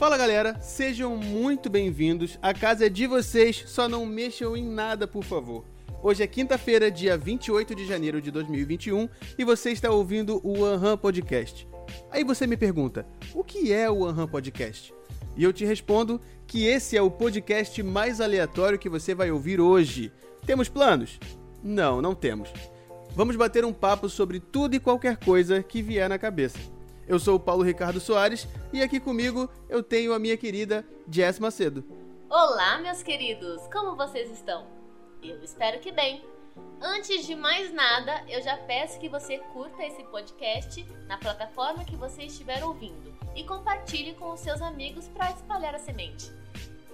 Fala galera, sejam muito bem-vindos. A casa é de vocês, só não mexam em nada, por favor. Hoje é quinta-feira, dia 28 de janeiro de 2021, e você está ouvindo o Anham Podcast. Aí você me pergunta, o que é o Anham Podcast? E eu te respondo que esse é o podcast mais aleatório que você vai ouvir hoje. Temos planos? Não, não temos. Vamos bater um papo sobre tudo e qualquer coisa que vier na cabeça. Eu sou o Paulo Ricardo Soares e aqui comigo eu tenho a minha querida Jess Macedo. Olá, meus queridos! Como vocês estão? Eu espero que bem. Antes de mais nada, eu já peço que você curta esse podcast na plataforma que você estiver ouvindo e compartilhe com os seus amigos para espalhar a semente.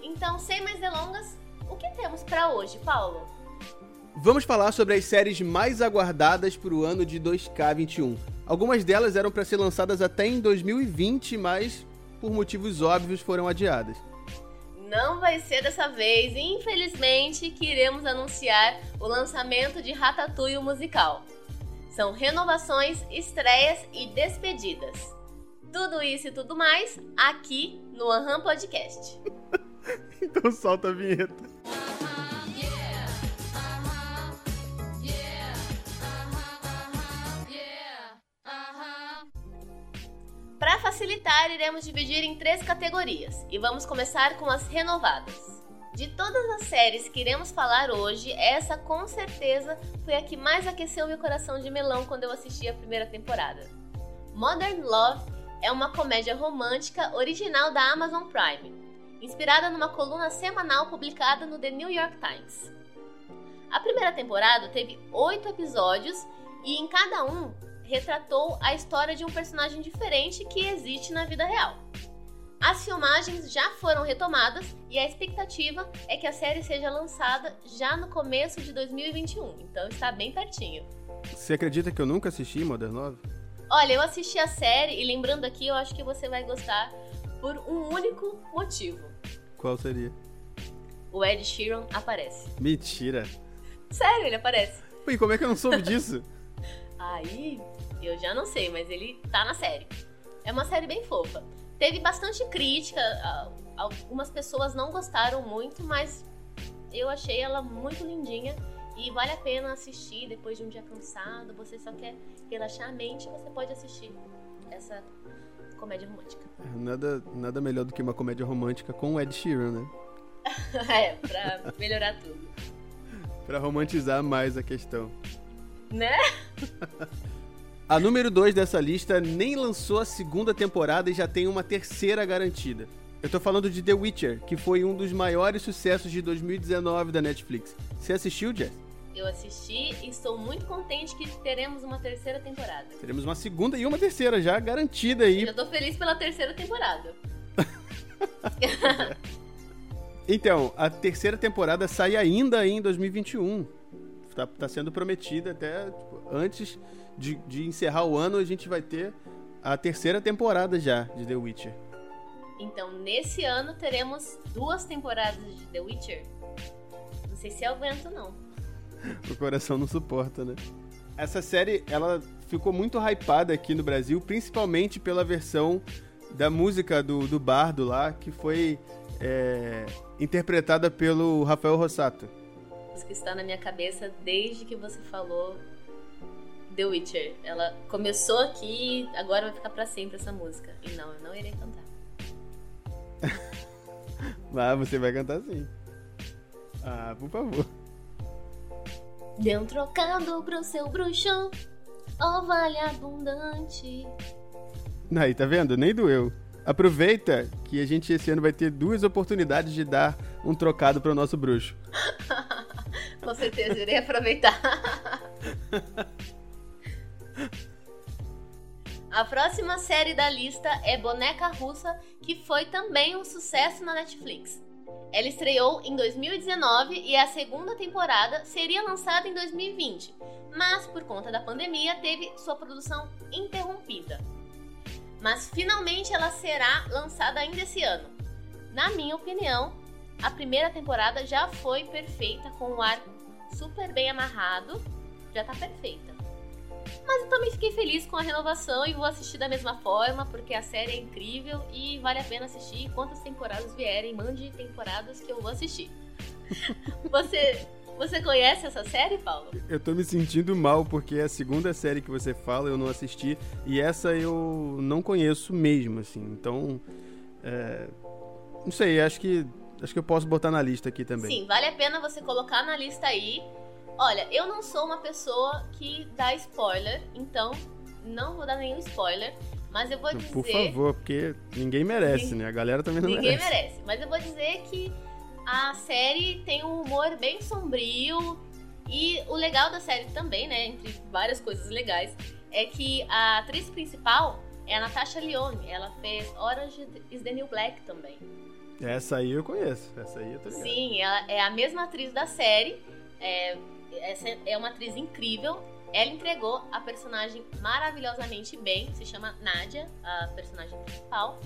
Então, sem mais delongas, o que temos para hoje, Paulo? Vamos falar sobre as séries mais aguardadas para o ano de 2K21. Algumas delas eram para ser lançadas até em 2020, mas por motivos óbvios foram adiadas. Não vai ser dessa vez, infelizmente, que iremos anunciar o lançamento de Ratatouille musical. São renovações, estreias e despedidas. Tudo isso e tudo mais aqui no Aham Podcast. então solta a vinheta. Para facilitar, iremos dividir em três categorias e vamos começar com as renovadas. De todas as séries que iremos falar hoje, essa com certeza foi a que mais aqueceu meu coração de melão quando eu assisti a primeira temporada. Modern Love é uma comédia romântica original da Amazon Prime, inspirada numa coluna semanal publicada no The New York Times. A primeira temporada teve oito episódios e em cada um retratou a história de um personagem diferente que existe na vida real. As filmagens já foram retomadas e a expectativa é que a série seja lançada já no começo de 2021, então está bem pertinho. Você acredita que eu nunca assisti Modern Love? Olha, eu assisti a série e lembrando aqui, eu acho que você vai gostar por um único motivo. Qual seria? O Ed Sheeran aparece. Mentira. Sério, ele aparece. E como é que eu não soube disso? Aí, eu já não sei, mas ele tá na série. É uma série bem fofa. Teve bastante crítica, algumas pessoas não gostaram muito, mas eu achei ela muito lindinha e vale a pena assistir depois de um dia cansado. Você só quer relaxar a mente, você pode assistir essa comédia romântica. Nada, nada melhor do que uma comédia romântica com o Ed Sheeran, né? é, pra melhorar tudo. pra romantizar mais a questão. Né? A número 2 dessa lista nem lançou a segunda temporada e já tem uma terceira garantida. Eu tô falando de The Witcher, que foi um dos maiores sucessos de 2019 da Netflix. Você assistiu, Jess? Eu assisti e estou muito contente que teremos uma terceira temporada. Teremos uma segunda e uma terceira já garantida aí. Eu tô feliz pela terceira temporada. então, a terceira temporada sai ainda em 2021. Tá, tá sendo prometida até tipo, antes de, de encerrar o ano, a gente vai ter a terceira temporada já de The Witcher. Então, nesse ano teremos duas temporadas de The Witcher. Não sei se eu aguento, não. o coração não suporta, né? Essa série, ela ficou muito hypada aqui no Brasil, principalmente pela versão da música do, do Bardo lá, que foi é, interpretada pelo Rafael Rossato. Que está na minha cabeça desde que você falou The Witcher. Ela começou aqui e agora vai ficar para sempre essa música. E não, eu não irei cantar. ah, você vai cantar sim. Ah, por favor. Deu um trocado pro seu bruxo, ó oh, vale abundante. Aí, tá vendo? Nem doeu. Aproveita que a gente esse ano vai ter duas oportunidades de dar um trocado pro nosso bruxo. Com certeza, irei aproveitar. A próxima série da lista é Boneca Russa, que foi também um sucesso na Netflix. Ela estreou em 2019 e a segunda temporada seria lançada em 2020, mas por conta da pandemia teve sua produção interrompida. Mas finalmente ela será lançada ainda esse ano. Na minha opinião, a primeira temporada já foi perfeita com o arco super bem amarrado, já tá perfeita. Mas eu também fiquei feliz com a renovação e vou assistir da mesma forma, porque a série é incrível e vale a pena assistir. Quantas temporadas vierem, mande temporadas que eu vou assistir. Você você conhece essa série, Paulo? Eu tô me sentindo mal porque é a segunda série que você fala eu não assisti e essa eu não conheço mesmo, assim. Então, é... não sei, acho que acho que eu posso botar na lista aqui também. Sim, vale a pena você colocar na lista aí. Olha, eu não sou uma pessoa que dá spoiler, então não vou dar nenhum spoiler. Mas eu vou dizer. Por favor, porque ninguém merece, né? A galera também não ninguém merece. Ninguém merece. Mas eu vou dizer que a série tem um humor bem sombrio. E o legal da série também, né, entre várias coisas legais, é que a atriz principal é a Natasha Lyonne. Ela fez Orange is the New Black também. Essa aí eu conheço. Essa aí eu tô ligado. Sim, ela é a mesma atriz da série. É, essa é uma atriz incrível. Ela entregou a personagem maravilhosamente bem. Se chama Nadia, a personagem principal.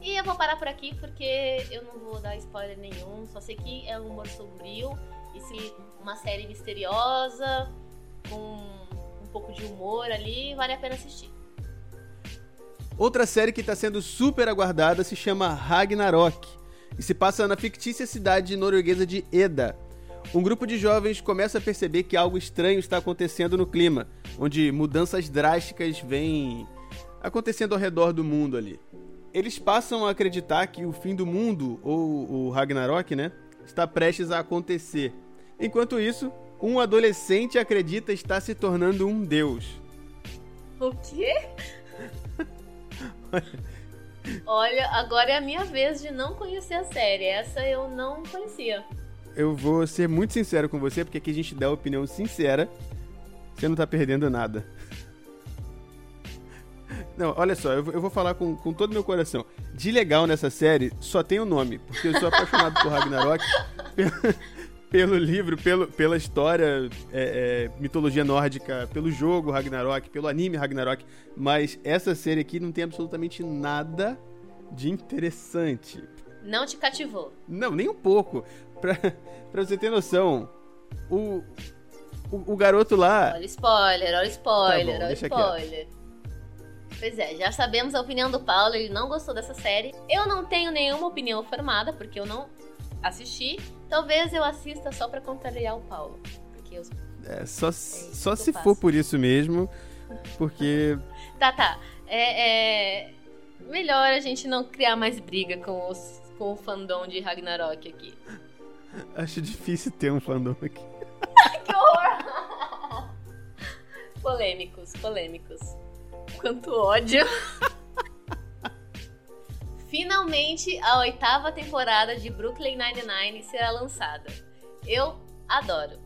E eu vou parar por aqui porque eu não vou dar spoiler nenhum, só sei que é um humor sombrio e se uma série misteriosa, com um pouco de humor ali, vale a pena assistir. Outra série que está sendo super aguardada se chama Ragnarok e se passa na fictícia cidade norueguesa de Eda. Um grupo de jovens começa a perceber que algo estranho está acontecendo no clima, onde mudanças drásticas vêm acontecendo ao redor do mundo ali eles passam a acreditar que o fim do mundo, ou o Ragnarok, né, está prestes a acontecer. Enquanto isso, um adolescente acredita estar se tornando um deus. O quê? Olha, agora é a minha vez de não conhecer a série. Essa eu não conhecia. Eu vou ser muito sincero com você, porque aqui a gente dá a opinião sincera. Você não tá perdendo nada. Não, olha só, eu, eu vou falar com, com todo meu coração. De legal nessa série só tem o nome, porque eu sou apaixonado por Ragnarok. pelo, pelo livro, pelo, pela história, é, é, mitologia nórdica, pelo jogo Ragnarok, pelo anime Ragnarok, mas essa série aqui não tem absolutamente nada de interessante. Não te cativou? Não, nem um pouco. Pra, pra você ter noção, o, o, o garoto lá. Olha spoiler, olha spoiler, tá bom, olha spoiler. Aqui, Pois é, já sabemos a opinião do Paulo, ele não gostou dessa série. Eu não tenho nenhuma opinião formada, porque eu não assisti. Talvez eu assista só para contrariar o Paulo. Porque eu... É, só, é só se for por isso mesmo, porque. tá, tá. É, é, Melhor a gente não criar mais briga com, os, com o fandom de Ragnarok aqui. Acho difícil ter um fandom aqui. que horror! polêmicos, polêmicos. Quanto ódio. Finalmente, a oitava temporada de Brooklyn Nine-Nine será lançada. Eu adoro.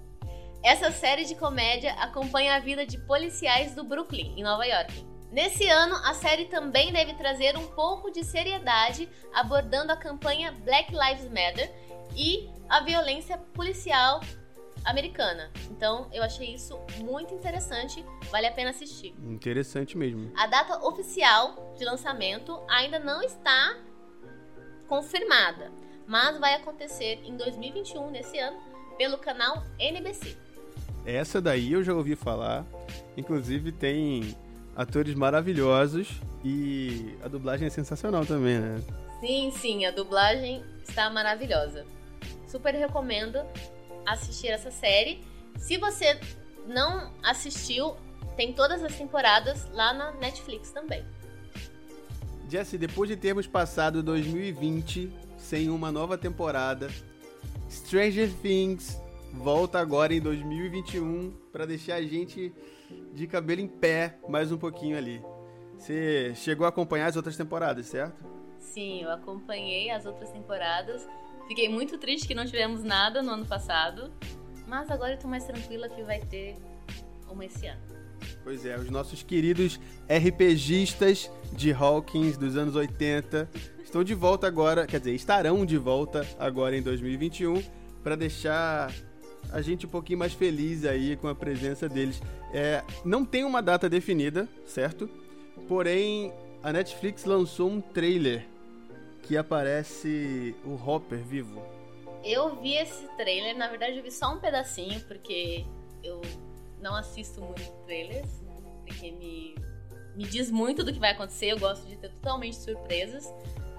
Essa série de comédia acompanha a vida de policiais do Brooklyn, em Nova York. Nesse ano, a série também deve trazer um pouco de seriedade, abordando a campanha Black Lives Matter e a violência policial americana. Então eu achei isso muito interessante, vale a pena assistir. Interessante mesmo. A data oficial de lançamento ainda não está confirmada, mas vai acontecer em 2021, nesse ano, pelo canal NBC. Essa daí eu já ouvi falar. Inclusive tem atores maravilhosos e a dublagem é sensacional também, né? Sim, sim, a dublagem está maravilhosa. Super recomendo assistir essa série. Se você não assistiu, tem todas as temporadas lá na Netflix também. Jesse, depois de termos passado 2020 sem uma nova temporada, Stranger Things volta agora em 2021 para deixar a gente de cabelo em pé mais um pouquinho ali. Você chegou a acompanhar as outras temporadas, certo? Sim, eu acompanhei as outras temporadas Fiquei muito triste que não tivemos nada no ano passado, mas agora eu tô mais tranquila que vai ter uma esse ano. Pois é, os nossos queridos RPGistas de Hawkins dos anos 80 estão de volta agora, quer dizer, estarão de volta agora em 2021 para deixar a gente um pouquinho mais feliz aí com a presença deles. É, não tem uma data definida, certo? Porém, a Netflix lançou um trailer que aparece o Hopper vivo. Eu vi esse trailer, na verdade eu vi só um pedacinho, porque eu não assisto muito trailers. porque me, me diz muito do que vai acontecer. Eu gosto de ter totalmente surpresas.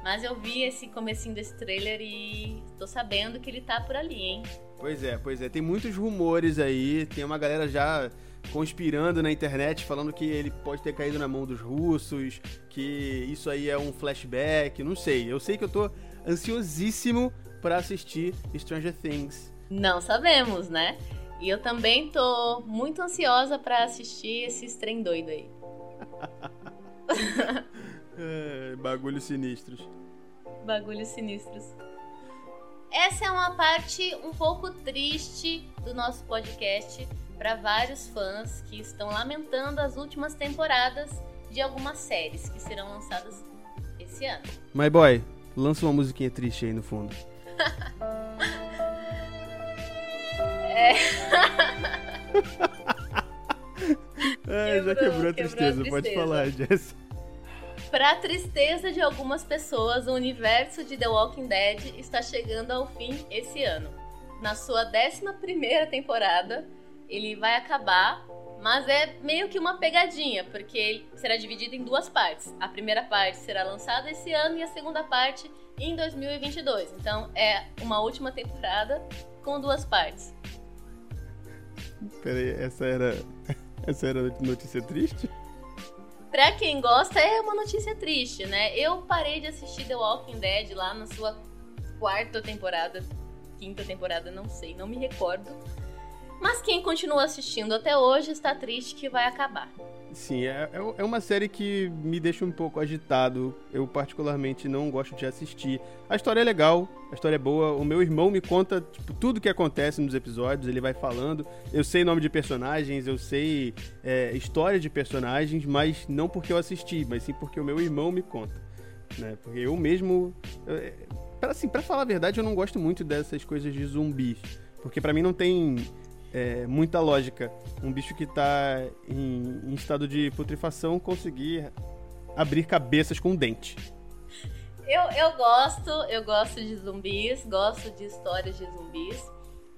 Mas eu vi esse comecinho desse trailer e tô sabendo que ele tá por ali, hein? Pois é, pois é. Tem muitos rumores aí, tem uma galera já conspirando na internet, falando que ele pode ter caído na mão dos russos, que isso aí é um flashback, não sei. Eu sei que eu tô ansiosíssimo para assistir Stranger Things. Não sabemos, né? E eu também tô muito ansiosa para assistir esse trem doido aí. é, bagulhos sinistros. Bagulhos sinistros. Essa é uma parte um pouco triste do nosso podcast para vários fãs que estão lamentando as últimas temporadas de algumas séries que serão lançadas esse ano. My boy, lança uma musiquinha triste aí no fundo. é. é quebrou, já quebrou a tristeza, quebrou a tristeza. pode falar, Jess. Pra tristeza de algumas pessoas, o universo de The Walking Dead está chegando ao fim esse ano. Na sua 11 temporada, ele vai acabar, mas é meio que uma pegadinha, porque ele será dividido em duas partes. A primeira parte será lançada esse ano e a segunda parte em 2022. Então é uma última temporada com duas partes. Peraí, essa era. Essa era notícia triste? Pra quem gosta, é uma notícia triste, né? Eu parei de assistir The Walking Dead lá na sua quarta temporada, quinta temporada, não sei, não me recordo. Mas quem continua assistindo até hoje está triste que vai acabar. Sim, é, é, é uma série que me deixa um pouco agitado. Eu, particularmente, não gosto de assistir. A história é legal, a história é boa. O meu irmão me conta tipo, tudo que acontece nos episódios, ele vai falando. Eu sei nome de personagens, eu sei é, história de personagens, mas não porque eu assisti, mas sim porque o meu irmão me conta. Né? Porque eu mesmo. É, assim, pra falar a verdade, eu não gosto muito dessas coisas de zumbis. Porque para mim não tem é, muita lógica. Um bicho que está em, em, estado de putrefação conseguir abrir cabeças com um dente. Eu, eu gosto, eu gosto de zumbis, gosto de histórias de zumbis.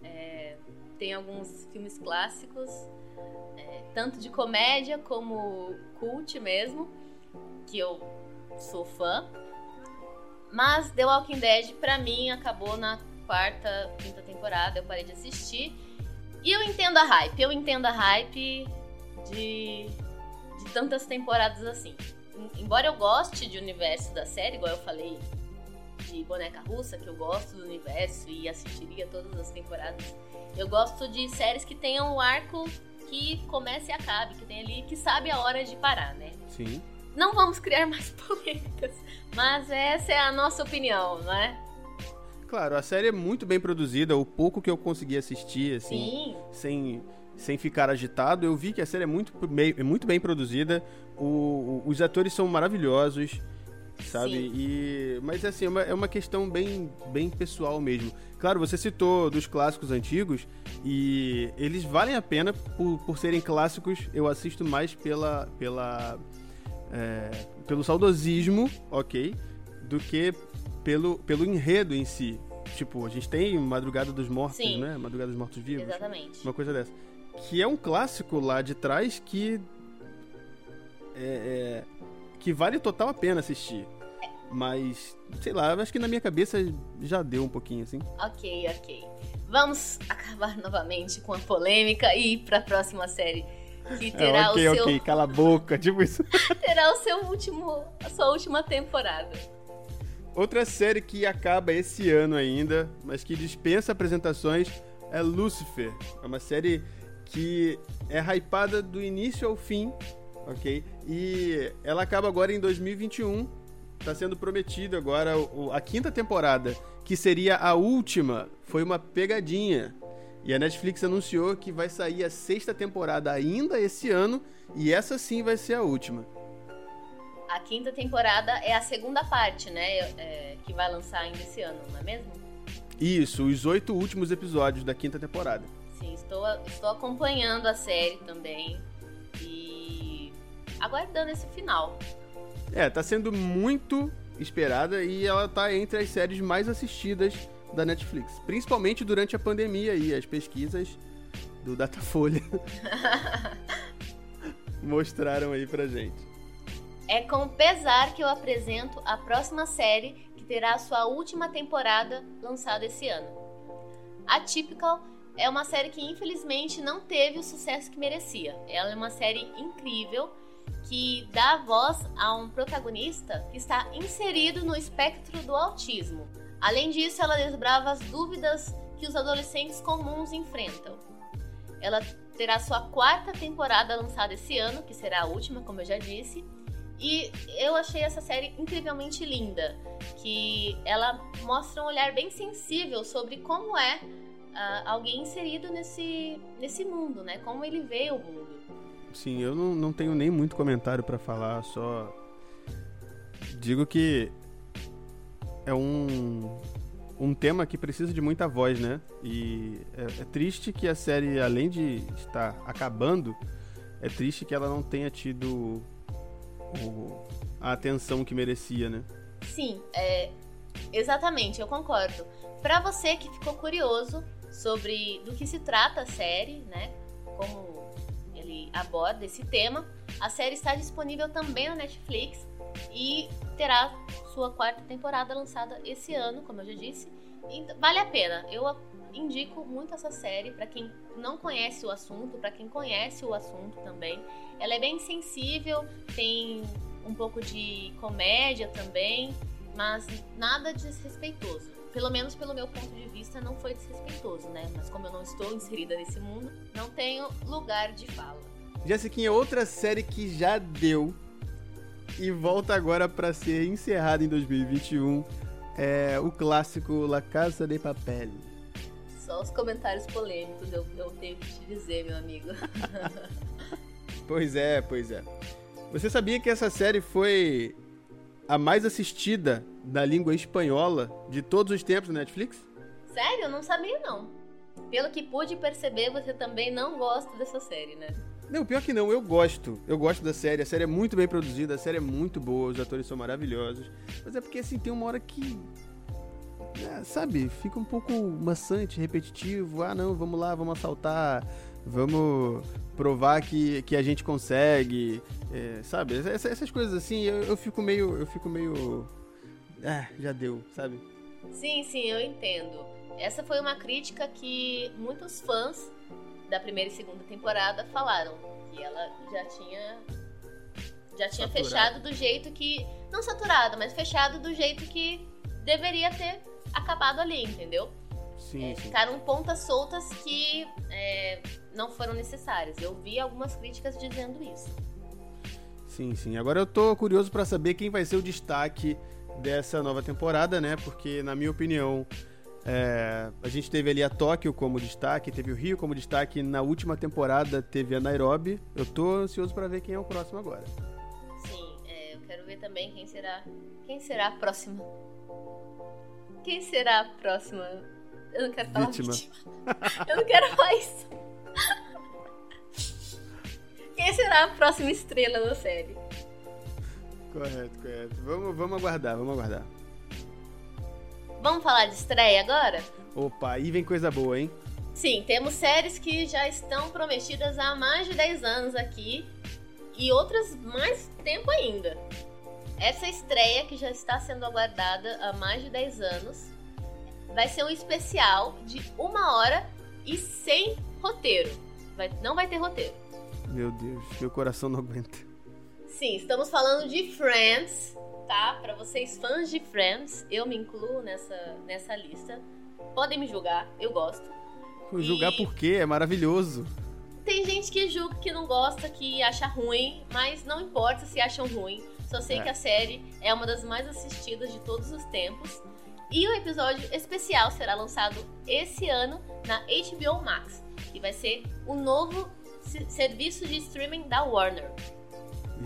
É, tem alguns filmes clássicos, é, tanto de comédia como cult mesmo, que eu sou fã. Mas The Walking Dead, pra mim, acabou na quarta, quinta temporada, eu parei de assistir. E eu entendo a hype, eu entendo a hype de, de tantas temporadas assim. Embora eu goste de universo da série, igual eu falei de boneca russa, que eu gosto do universo e assistiria todas as temporadas, eu gosto de séries que tenham um arco que comece e acabe, que tem ali, que sabe a hora de parar, né? Sim. Não vamos criar mais polêmicas, mas essa é a nossa opinião, né? Claro, a série é muito bem produzida, o pouco que eu consegui assistir, assim, Sim. sem sem ficar agitado, eu vi que a série é muito, é muito bem produzida, o, o, os atores são maravilhosos, sabe? Sim. E, mas assim, é uma, é uma questão bem, bem pessoal mesmo. Claro, você citou dos clássicos antigos e eles valem a pena por, por serem clássicos. Eu assisto mais pela, pela, é, pelo saudosismo, ok? Do que pelo, pelo enredo em si. Tipo, a gente tem Madrugada dos Mortos, Sim. né? Madrugada dos Mortos Vivos. Exatamente. Uma coisa dessa. Que é um clássico lá de trás que. É, é, que vale total a pena assistir. Mas, sei lá, acho que na minha cabeça já deu um pouquinho assim. Ok, ok. Vamos acabar novamente com a polêmica e ir pra próxima série. Que é, terá é, okay, o seu. Ok, cala a boca, tipo isso. terá o seu último. a sua última temporada. Outra série que acaba esse ano ainda, mas que dispensa apresentações, é Lucifer. É uma série que é hypada do início ao fim, ok? E ela acaba agora em 2021. Está sendo prometido agora a quinta temporada, que seria a última, foi uma pegadinha. E a Netflix anunciou que vai sair a sexta temporada ainda esse ano, e essa sim vai ser a última. A quinta temporada é a segunda parte, né? É, que vai lançar ainda esse ano, não é mesmo? Isso, os oito últimos episódios da quinta temporada. Sim, estou, estou acompanhando a série também e aguardando esse final. É, tá sendo muito esperada e ela tá entre as séries mais assistidas da Netflix, principalmente durante a pandemia e as pesquisas do Datafolha. mostraram aí pra gente. É com pesar que eu apresento a próxima série que terá sua última temporada lançada esse ano. A Typical é uma série que infelizmente não teve o sucesso que merecia. Ela é uma série incrível que dá voz a um protagonista que está inserido no espectro do autismo. Além disso, ela desbrava as dúvidas que os adolescentes comuns enfrentam. Ela terá sua quarta temporada lançada esse ano, que será a última, como eu já disse. E eu achei essa série incrivelmente linda, que ela mostra um olhar bem sensível sobre como é uh, alguém inserido nesse, nesse mundo, né? Como ele vê o mundo. Sim, eu não, não tenho nem muito comentário para falar, só digo que é um, um tema que precisa de muita voz, né? E é, é, triste que a série, além de estar acabando, é triste que ela não tenha tido o, a atenção que merecia, né? Sim, é, exatamente, eu concordo. Para você que ficou curioso sobre do que se trata a série, né? Como ele aborda esse tema, a série está disponível também na Netflix e terá sua quarta temporada lançada esse ano, como eu já disse. E vale a pena. Eu indico muito essa série para quem não conhece o assunto, para quem conhece o assunto também. Ela é bem sensível, tem um pouco de comédia também, mas nada desrespeitoso. Pelo menos pelo meu ponto de vista, não foi desrespeitoso, né? Mas como eu não estou inserida nesse mundo, não tenho lugar de fala. Jessiquinha, outra série que já deu e volta agora para ser encerrada em 2021 é o clássico La Casa de Papel. Só os comentários polêmicos eu, eu tenho que te dizer, meu amigo. pois é, pois é. Você sabia que essa série foi a mais assistida na língua espanhola de todos os tempos na Netflix? Sério? Eu não sabia não. Pelo que pude perceber, você também não gosta dessa série, né? Não, pior que não, eu gosto. Eu gosto da série. A série é muito bem produzida, a série é muito boa, os atores são maravilhosos. Mas é porque, assim, tem uma hora que. É, sabe, fica um pouco maçante, repetitivo. Ah, não, vamos lá, vamos assaltar, vamos provar que, que a gente consegue. É, sabe, essas, essas, coisas assim, eu, eu fico meio. Eu fico meio. Ah, já deu, sabe? Sim, sim, eu entendo. Essa foi uma crítica que muitos fãs da primeira e segunda temporada falaram que ela já tinha já tinha saturado. fechado do jeito que não saturado, mas fechado do jeito que deveria ter acabado ali, entendeu? Sim, é, sim. Ficaram pontas soltas que é, não foram necessárias. Eu vi algumas críticas dizendo isso. Sim, sim. Agora eu tô curioso para saber quem vai ser o destaque dessa nova temporada, né? Porque, na minha opinião, é, a gente teve ali a Tóquio como destaque, teve o Rio como destaque. Na última temporada teve a Nairobi. Eu tô ansioso para ver quem é o próximo agora. Sim, é, eu quero ver também quem será. Quem será a próxima? Quem será a próxima? Eu não quero falar vítima. vítima. Eu não quero falar isso. Quem será a próxima estrela da série? Correto, correto. Vamos, vamos aguardar, vamos aguardar. Vamos falar de estreia agora? Opa, aí vem coisa boa, hein? Sim, temos séries que já estão prometidas há mais de 10 anos aqui e outras mais tempo ainda. Essa estreia, que já está sendo aguardada há mais de 10 anos, vai ser um especial de uma hora e sem roteiro. Vai, não vai ter roteiro. Meu Deus, meu coração não aguenta. Sim, estamos falando de Friends, tá? Para vocês fãs de Friends, eu me incluo nessa, nessa lista. Podem me julgar, eu gosto. Julgar por quê? É maravilhoso. Tem gente que julga que não gosta, que acha ruim, mas não importa se acham ruim. Só sei é. que a série é uma das mais assistidas de todos os tempos. E o episódio especial será lançado esse ano na HBO Max, que vai ser o novo serviço de streaming da Warner.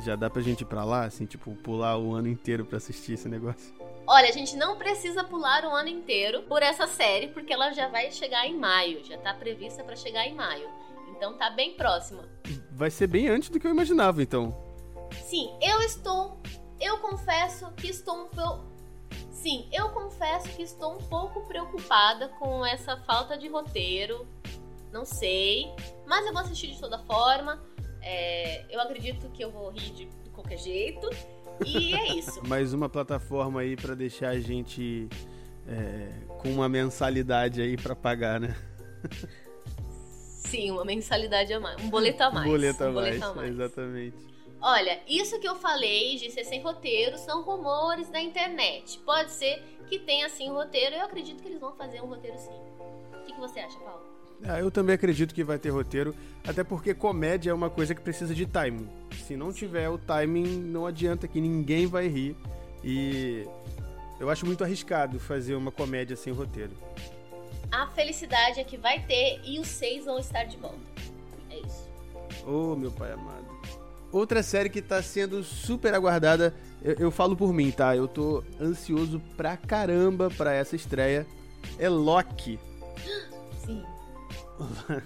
Já dá pra gente ir pra lá, assim, tipo, pular o ano inteiro pra assistir esse negócio? Olha, a gente não precisa pular o ano inteiro por essa série, porque ela já vai chegar em maio, já tá prevista para chegar em maio. Então tá bem próxima. Vai ser bem antes do que eu imaginava, então. Sim, eu estou. Eu confesso que estou um pouco. Sim, eu confesso que estou um pouco preocupada com essa falta de roteiro. Não sei. Mas eu vou assistir de toda forma É, eu acredito que eu vou rir de, qualquer jeito. E é isso. Mais uma plataforma aí para deixar a gente é, com uma mensalidade aí para pagar, né? Sim, uma mensalidade a mais. Um boleto a mais. Boleto a, um mais, boleto a mais. exatamente. Olha, isso que eu falei de ser sem roteiro são rumores da internet. Pode ser que tenha sim um roteiro. Eu acredito que eles vão fazer um roteiro sim. O que, que você acha, Paulo? Ah, eu também acredito que vai ter roteiro, até porque comédia é uma coisa que precisa de timing. Se não tiver o timing, não adianta que ninguém vai rir. E eu acho muito arriscado fazer uma comédia sem roteiro. A felicidade é que vai ter e os seis vão estar de volta. É isso. Oh, meu pai amado. Outra série que tá sendo super aguardada, eu, eu falo por mim, tá? Eu tô ansioso pra caramba pra essa estreia. É Loki. Sim.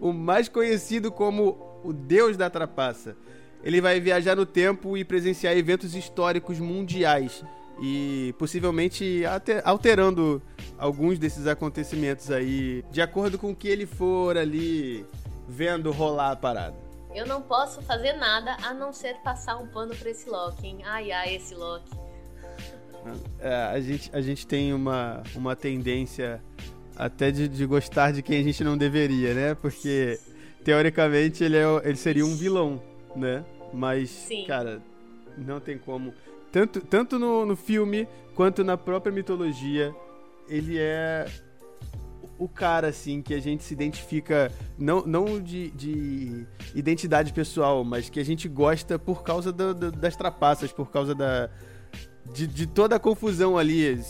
o mais conhecido como o Deus da Trapaça. Ele vai viajar no tempo e presenciar eventos históricos mundiais e possivelmente alterando alguns desses acontecimentos aí, de acordo com o que ele for ali vendo rolar a parada. Eu não posso fazer nada a não ser passar um pano pra esse Loki, hein? Ai, ai, esse Loki. É, a, gente, a gente tem uma, uma tendência até de, de gostar de quem a gente não deveria, né? Porque, teoricamente, ele, é, ele seria um vilão, né? Mas, Sim. cara, não tem como. Tanto, tanto no, no filme quanto na própria mitologia, ele é o cara, assim, que a gente se identifica, não, não de, de identidade pessoal, mas que a gente gosta por causa do, do, das trapaças, por causa da. De, de, toda a confusão ali,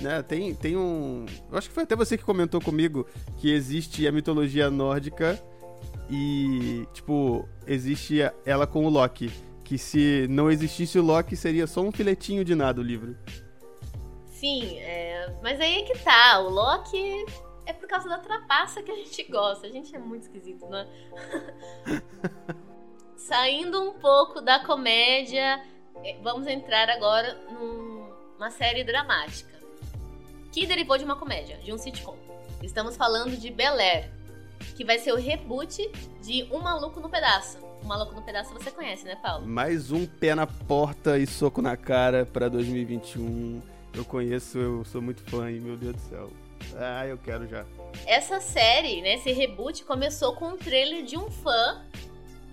né? Tem, tem um. Eu acho que foi até você que comentou comigo que existe a mitologia nórdica e, tipo, existe ela com o Loki. Que se não existisse o Loki, seria só um filetinho de nada o livro. Sim, é... mas aí é que tá. O Loki é por causa da trapaça que a gente gosta. A gente é muito esquisito, né? Saindo um pouco da comédia, é, vamos entrar agora numa série dramática. Que derivou de uma comédia, de um sitcom. Estamos falando de Bel Air, que vai ser o reboot de Um Maluco no Pedaço. Um Maluco no Pedaço você conhece, né, Paulo? Mais um pé na porta e soco na cara pra 2021. Eu conheço, eu sou muito fã, e meu Deus do céu. Ah, eu quero já. Essa série, né, esse reboot, começou com um trailer de um fã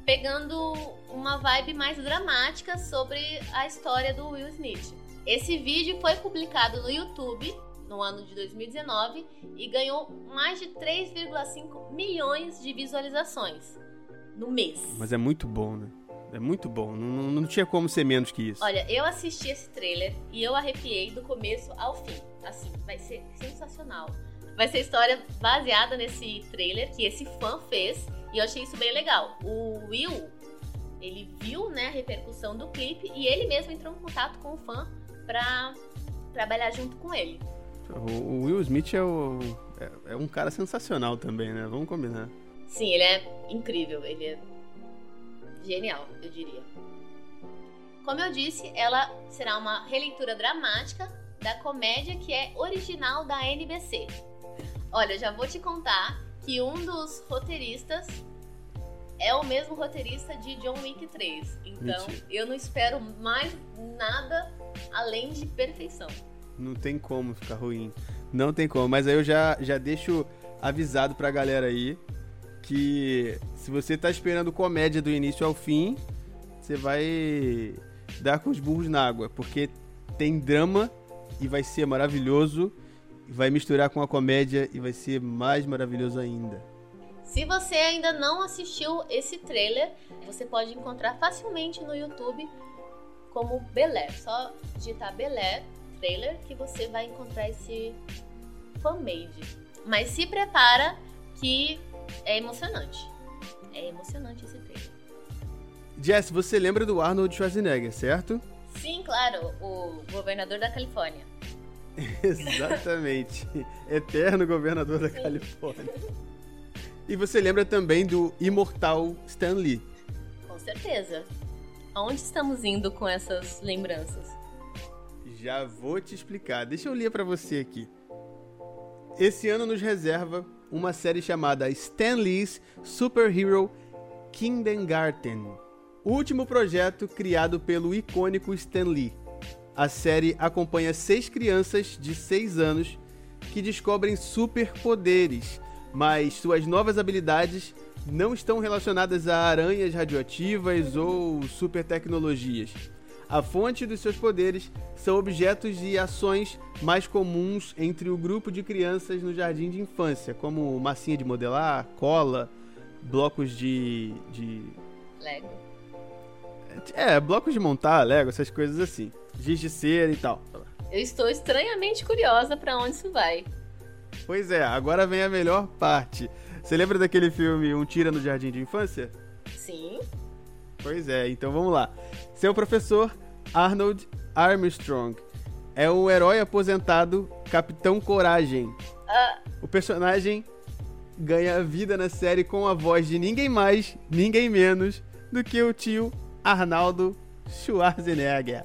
pegando uma vibe mais dramática sobre a história do Will Smith. Esse vídeo foi publicado no YouTube no ano de 2019 e ganhou mais de 3,5 milhões de visualizações no mês. Mas é muito bom, né? É muito bom. Não, não tinha como ser menos que isso. Olha, eu assisti esse trailer e eu arrepiei do começo ao fim. Assim, vai ser sensacional. Vai ser história baseada nesse trailer que esse fã fez e eu achei isso bem legal. O Will, ele viu, né, a repercussão do clipe e ele mesmo entrou em contato com o fã pra trabalhar junto com ele. O Will Smith é, o, é, é um cara sensacional também, né? Vamos combinar. Sim, ele é incrível, ele é genial, eu diria. Como eu disse, ela será uma releitura dramática da comédia que é original da NBC. Olha, já vou te contar que um dos roteiristas é o mesmo roteirista de John Wick 3. Então, Mentira. eu não espero mais nada além de perfeição. Não tem como ficar ruim. Não tem como. Mas aí eu já, já deixo avisado pra galera aí que se você tá esperando comédia do início ao fim, você vai dar com os burros na água, porque tem drama e vai ser maravilhoso, vai misturar com a comédia e vai ser mais maravilhoso ainda. Se você ainda não assistiu esse trailer, você pode encontrar facilmente no YouTube como Belé. Só digitar Belé trailer que você vai encontrar esse fan-made. Mas se prepara que é emocionante. É emocionante esse trailer. Jess, você lembra do Arnold Schwarzenegger, certo? Sim, claro, o governador da Califórnia. Exatamente. Eterno governador da Califórnia. E você lembra também do imortal Stan Lee. Com certeza. Aonde estamos indo com essas lembranças? Já vou te explicar. Deixa eu ler para você aqui. Esse ano nos reserva uma série chamada Stan Lee's Superhero Kindergarten, o último projeto criado pelo icônico Stan Lee. A série acompanha seis crianças de seis anos que descobrem superpoderes, mas suas novas habilidades não estão relacionadas a aranhas radioativas ou super tecnologias. A fonte dos seus poderes são objetos e ações mais comuns entre o grupo de crianças no jardim de infância, como massinha de modelar, cola, blocos de. de... Lego. É, blocos de montar, Lego, essas coisas assim. Giz de cera e tal. Eu estou estranhamente curiosa para onde isso vai. Pois é, agora vem a melhor parte. Você lembra daquele filme Um Tira no Jardim de Infância? Sim. Pois é, então vamos lá. Seu professor, Arnold Armstrong, é um herói aposentado, Capitão Coragem. Ah, O personagem ganha vida na série com a voz de ninguém mais, ninguém menos do que o tio Arnaldo Schwarzenegger.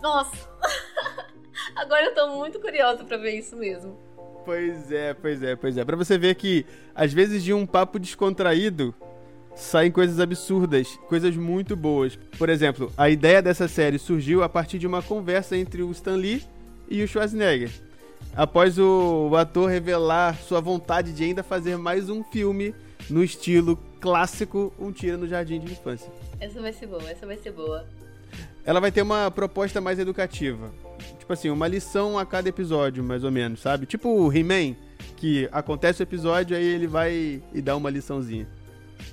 nossa. Agora eu tô muito curiosa para ver isso mesmo. Pois é, pois é, pois é. Pra você ver que, às vezes, de um papo descontraído, saem coisas absurdas, coisas muito boas. Por exemplo, a ideia dessa série surgiu a partir de uma conversa entre o Stan Lee e o Schwarzenegger. Após o, o ator revelar sua vontade de ainda fazer mais um filme no estilo clássico Um Tira no Jardim de Infância. Essa vai ser boa, essa vai ser boa. Ela vai ter uma proposta mais educativa. Tipo assim, uma lição a cada episódio, mais ou menos, sabe? Tipo o He-Man, que acontece o episódio, aí ele vai e dá uma liçãozinha.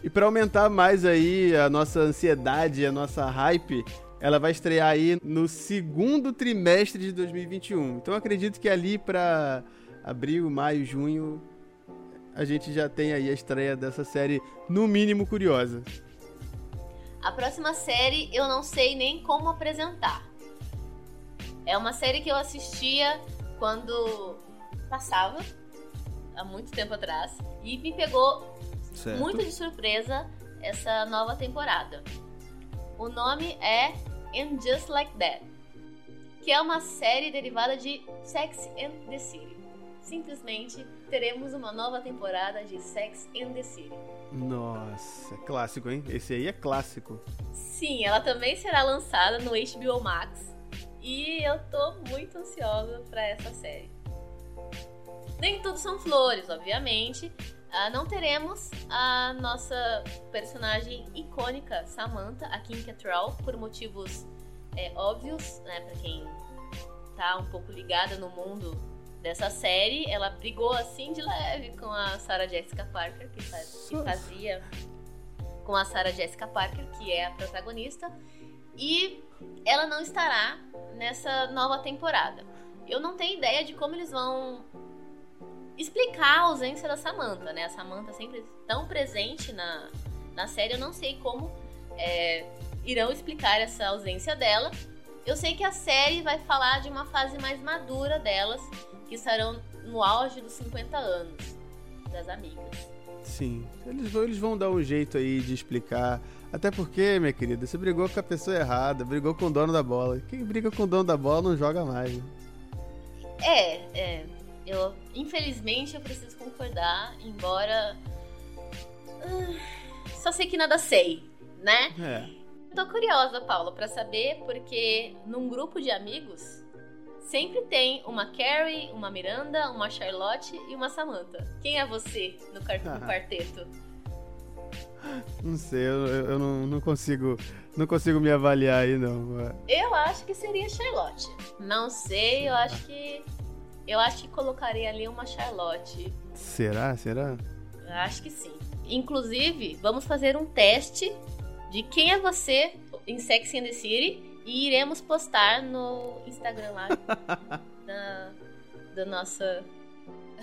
E pra aumentar mais aí a nossa ansiedade, a nossa hype, ela vai estrear aí no segundo trimestre de 2021. Então acredito que ali pra abril, maio, junho, a gente já tem aí a estreia dessa série, no mínimo curiosa. A próxima série eu não sei nem como apresentar. É uma série que eu assistia quando passava, há muito tempo atrás, e me pegou Certo. muito de surpresa essa nova temporada. O nome é And Just Like That, que é uma série derivada de Sex and the City. Simplesmente teremos uma nova temporada de Sex and the City. Nossa, é clássico, hein? Esse aí é clássico. Sim, ela também será lançada no HBO Max e eu tô muito ansiosa pra essa série. Nem tudo são flores, obviamente. Ah, não teremos a nossa personagem icônica, Samantha, a Kim Cattrall, por motivos é, óbvios, né? Pra quem tá um pouco ligada no mundo dessa série. Ela brigou assim de leve com a Sarah Jessica Parker, que, faz- que fazia com a Sarah Jessica Parker, que é a protagonista. E ela não estará nessa nova temporada. Eu não tenho ideia de como eles vão explicar a ausência da Samantha, né? A Samantha sempre tão presente na, na série, eu não sei como é, irão explicar essa ausência dela. Eu sei que a série vai falar de uma fase mais madura delas, que estarão no auge dos 50 anos das amigas. Sim, eles vão, eles vão dar um jeito aí de explicar. Até porque, minha querida, você brigou com a pessoa errada, brigou com o dono da bola. Quem briga com o dono da bola não joga mais. né? É, é. Eu, infelizmente, eu preciso concordar, embora. ah, só sei que nada sei, né? É. Tô curiosa, Paula, pra saber, porque num grupo de amigos sempre tem uma Carrie, uma Miranda, uma Charlotte e uma Samantha. Quem é você no, no quarteto? Não sei, eu, eu- eu não, não consigo. Não consigo me avaliar aí, não. Eu acho que seria Charlotte. Não sei, eu acho que. Eu acho que colocaria ali uma Charlotte. Será? Será? Eu acho que sim. Inclusive, vamos fazer um teste de quem é você em Sex and the City e iremos postar no Instagram lá da, da nossa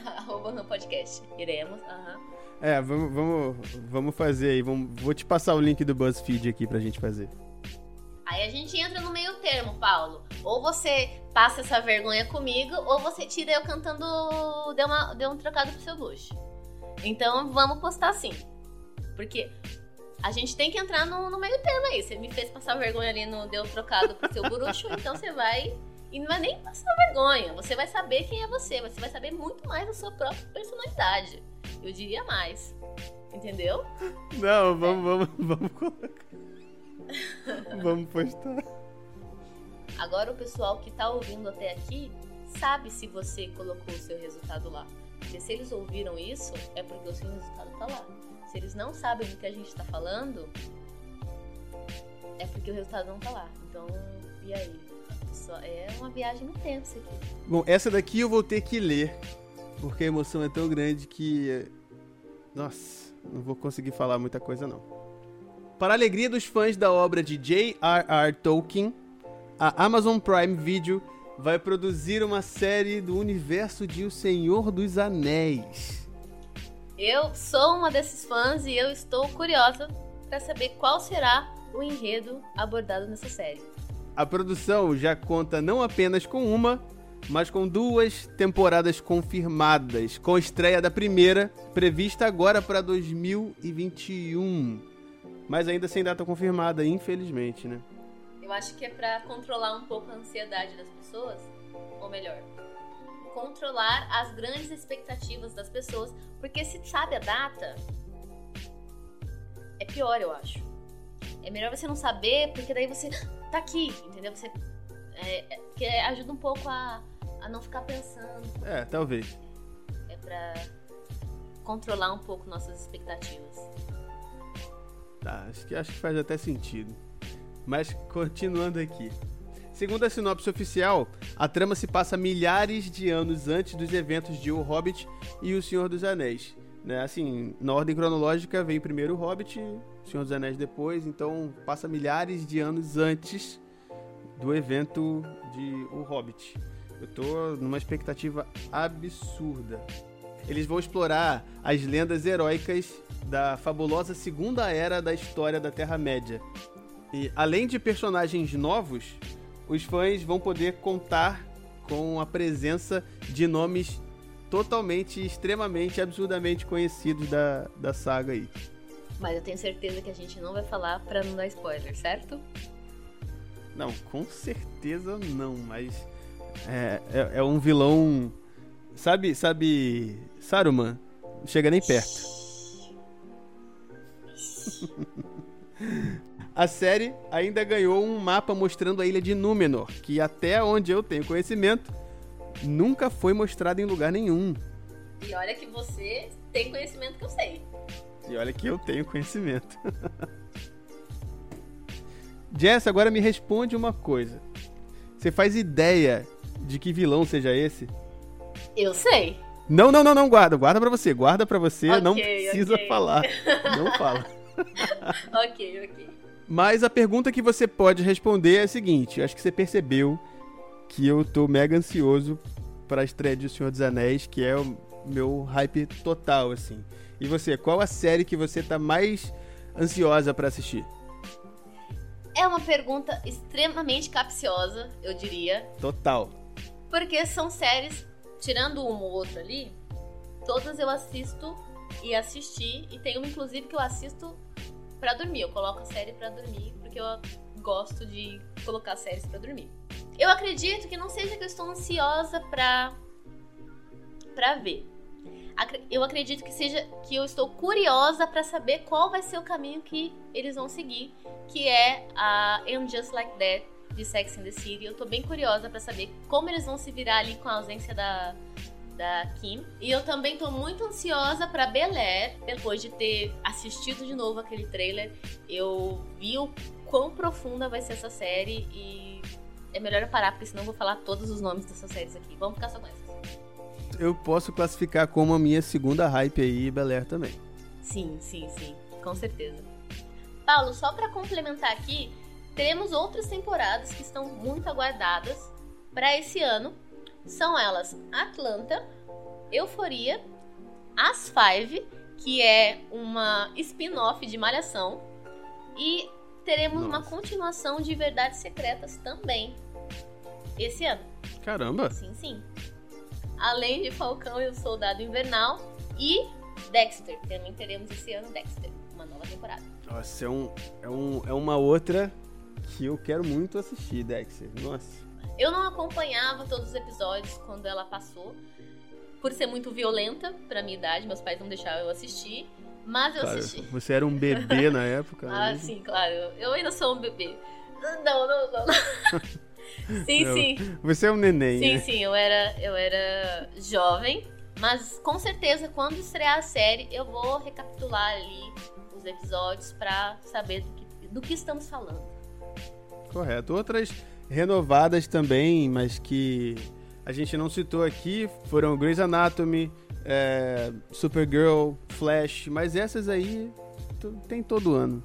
arroba no podcast. Iremos, aham. É, vamos, vamos, vamos fazer aí. Vamos, vou te passar o link do BuzzFeed aqui pra gente fazer. Aí a gente entra no meio termo, Paulo. Ou você passa essa vergonha comigo, ou você tira eu cantando Deu, uma, deu um trocado pro seu luxo. Então vamos postar assim. Porque a gente tem que entrar no, no meio termo aí. Você me fez passar vergonha ali no Deu trocado pro seu bruxo, então você vai. E não vai nem passar vergonha. Você vai saber quem é você. Você vai saber muito mais da sua própria personalidade. Eu diria mais. Entendeu? Não, vamos, vamos, vamos colocar. vamos postar. Agora o pessoal que tá ouvindo até aqui sabe se você colocou o seu resultado lá. Porque se eles ouviram isso, é porque o seu resultado tá lá. Se eles não sabem do que a gente tá falando, é porque o resultado não tá lá. Então, e aí? É uma viagem no tempo isso aqui. Bom, essa daqui eu vou ter que ler, porque a emoção é tão grande que. Nossa, não vou conseguir falar muita coisa não. Para a alegria dos fãs da obra de J.R.R. Tolkien, a Amazon Prime Video vai produzir uma série do universo de O Senhor dos Anéis. Eu sou uma desses fãs e eu estou curiosa para saber qual será o enredo abordado nessa série. A produção já conta não apenas com uma, mas com duas temporadas confirmadas, com estreia da primeira prevista agora para 2021. Mas ainda sem data confirmada, infelizmente, né? Eu acho que é para controlar um pouco a ansiedade das pessoas, ou melhor, controlar as grandes expectativas das pessoas, porque se sabe a data, é pior, eu acho. É melhor você não saber, porque daí você tá aqui, entendeu? Você é, é, que ajuda um pouco a, a não ficar pensando. É, talvez. É pra controlar um pouco nossas expectativas. Tá, acho que, acho que faz até sentido. Mas continuando aqui. Segundo a sinopse oficial, a trama se passa milhares de anos antes dos eventos de O Hobbit e O Senhor dos Anéis. Né? Assim, na ordem cronológica vem primeiro O Hobbit, O Senhor dos Anéis depois, então passa milhares de anos antes do evento de O Hobbit. Eu tô numa expectativa absurda. Eles vão explorar as lendas heróicas da fabulosa segunda era da história da Terra-média, e além de personagens novos, os fãs vão poder contar com a presença de nomes totalmente, extremamente, absurdamente conhecidos da, da saga aí. Mas eu tenho certeza que a gente não vai falar pra não dar spoiler, certo? Não, com certeza não, mas é, é, é um vilão. Sabe, sabe, Saruman? Não chega nem perto. A série ainda ganhou um mapa mostrando a ilha de Númenor, que até onde eu tenho conhecimento, nunca foi mostrada em lugar nenhum. E olha que você tem conhecimento que eu sei. E olha que eu tenho conhecimento. Jess, agora me responde uma coisa. Você faz ideia de que vilão seja esse? Eu sei. Não, não, não, não, guarda. Guarda pra você. Guarda pra você. Okay, não precisa okay. falar. Não fala. ok, ok. Mas a pergunta que você pode responder é a seguinte: acho que você percebeu que eu tô mega ansioso para a estreia de O Senhor dos Anéis, que é o meu hype total, assim. E você, qual a série que você tá mais ansiosa para assistir? É uma pergunta extremamente capciosa, eu diria. Total. Porque são séries, tirando uma ou outra ali, todas eu assisto e assisti, e tem uma inclusive que eu assisto para dormir. Eu coloco a série para dormir porque eu gosto de colocar séries para dormir. Eu acredito que não seja que eu estou ansiosa para para ver. Eu acredito que seja que eu estou curiosa para saber qual vai ser o caminho que eles vão seguir, que é a I'm Just Like That de Sex and the City. Eu tô bem curiosa para saber como eles vão se virar ali com a ausência da da Kim. E eu também tô muito ansiosa para Bel Air, depois de ter assistido de novo aquele trailer. Eu vi o quão profunda vai ser essa série e é melhor eu parar, porque senão eu vou falar todos os nomes dessas séries aqui. Vamos ficar só com essas. Eu posso classificar como a minha segunda hype aí, Bel Air também. Sim, sim, sim, com certeza. Paulo, só para complementar aqui, teremos outras temporadas que estão muito aguardadas para esse ano, são elas Atlanta, Euforia, As Five, que é uma spin-off de Malhação, e teremos Nossa. uma continuação de Verdades Secretas também esse ano. Caramba! Sim, sim. Além de Falcão e o Soldado Invernal e Dexter. Também teremos esse ano Dexter, uma nova temporada. Nossa, é, um, é, um, é uma outra que eu quero muito assistir, Dexter. Nossa. Eu não acompanhava todos os episódios quando ela passou. por ser muito violenta pra minha idade, meus pais não deixavam eu assistir. Mas eu Claro, assisti. você era um bebê na época. Ah, né? sim, claro. Eu ainda sou um bebê. Não, não, não. sim, Não, sim. Você é um neném. Sim, né? sim, eu era, eu era jovem. Mas com certeza, quando estrear a série, eu vou recapitular ali os episódios pra saber do que, do que estamos falando. Correto. Outras renovadas também, mas que a gente não citou aqui, foram Grey's Anatomy, é, Supergirl, Flash, mas essas aí tem todo ano.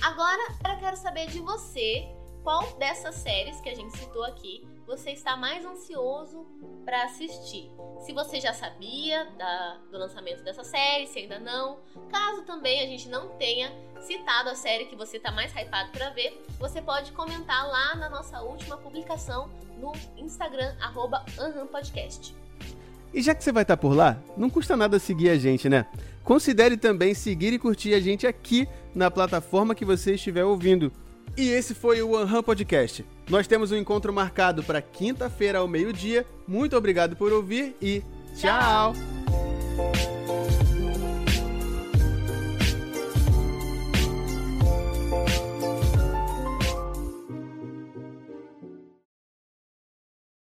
Agora, eu quero saber de você qual dessas séries que a gente citou aqui você está mais ansioso pra assistir. Se você já sabia da- do lançamento dessa série, se ainda não. Caso também a gente não tenha citado a série que você está mais hypado pra ver, você pode comentar lá na nossa última publicação no Instagram, arroba Podcast. E já que você vai estar por lá, não custa nada seguir a gente, né? Considere também seguir e curtir a gente aqui na plataforma que você estiver ouvindo. E esse foi o One Podcast. Nós temos um encontro marcado para quinta-feira ao meio-dia. Muito obrigado por ouvir e tchau. Tchau.